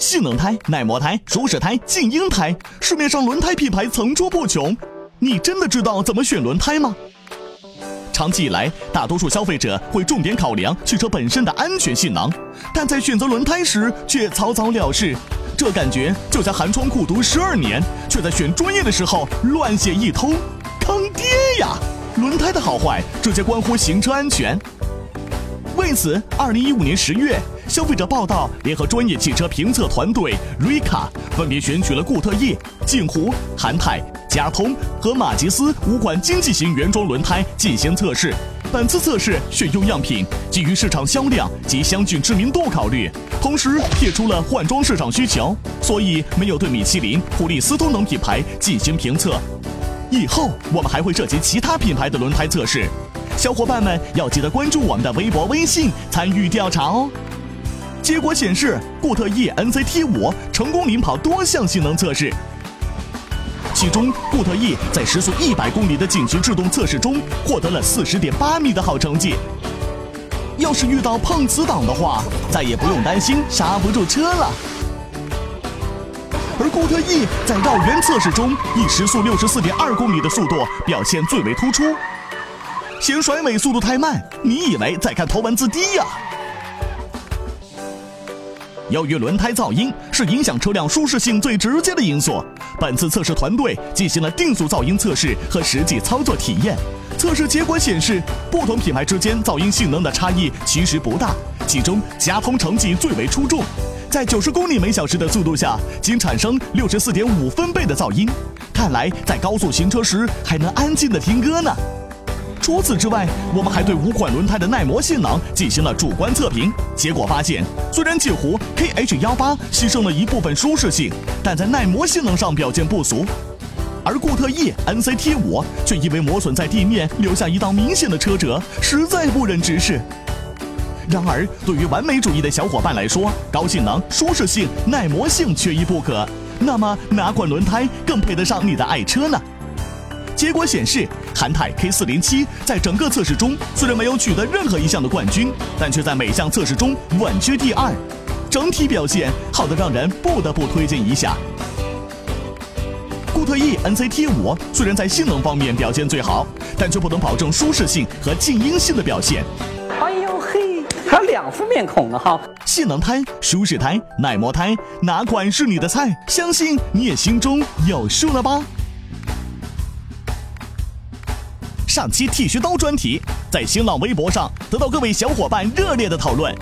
性能胎、耐磨胎、舒适胎、静音胎，市面上轮胎品牌层出不穷。你真的知道怎么选轮胎吗？长期以来，大多数消费者会重点考量汽车本身的安全性能，但在选择轮胎时却草草了事。这感觉就像寒窗苦读十二年，却在选专业的时候乱写一通，坑爹呀！轮胎的好坏直接关乎行车安全。为此，二零一五年十月，消费者报道联合专业汽车评测团队 Rika 分别选取了固特异、锦湖、韩泰、佳通和马吉斯五款经济型原装轮胎进行测试。本次测试选用样品基于市场销量及相近知名度考虑，同时撇出了换装市场需求，所以没有对米其林、普利司通等品牌进行评测。以后我们还会涉及其他品牌的轮胎测试，小伙伴们要记得关注我们的微博、微信参与调查哦。结果显示，固特异 NCT 五成功领跑多项性能测试，其中固特异在时速一百公里的紧急制动测试中获得了四十点八米的好成绩。要是遇到碰瓷党的话，再也不用担心刹不住车了。而固特异在绕圆测试中，以时速六十四点二公里的速度表现最为突出。嫌甩尾速度太慢，你以为在看头文字 D 呀？由于轮胎噪音是影响车辆舒适性最直接的因素，本次测试团队进行了定速噪音测试和实际操作体验。测试结果显示，不同品牌之间噪音性能的差异其实不大，其中佳通成绩最为出众。在九十公里每小时的速度下，仅产生六十四点五分贝的噪音。看来在高速行车时还能安静的听歌呢。除此之外，我们还对五款轮胎的耐磨性能进行了主观测评。结果发现，虽然锦湖 KH 幺八牺牲了一部分舒适性，但在耐磨性能上表现不俗。而固特异 NCT 五却因为磨损在地面留下一道明显的车辙，实在不忍直视。然而，对于完美主义的小伙伴来说，高性能、舒适性、耐磨性缺一不可。那么，哪款轮胎更配得上你的爱车呢？结果显示，韩泰 K 四零七在整个测试中虽然没有取得任何一项的冠军，但却在每项测试中稳居第二，整体表现好的让人不得不推荐一下。固特异 NCT 五虽然在性能方面表现最好，但却不能保证舒适性和静音性的表现。哎呦嘿，还有两副面孔呢哈！性能胎、舒适胎、耐磨胎，哪款是你的菜？相信你也心中有数了吧？上期剃须刀专题在新浪微博上得到各位小伙伴热烈的讨论。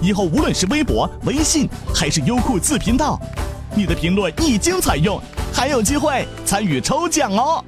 以后无论是微博、微信还是优酷自频道，你的评论一经采用，还有机会参与抽奖哦！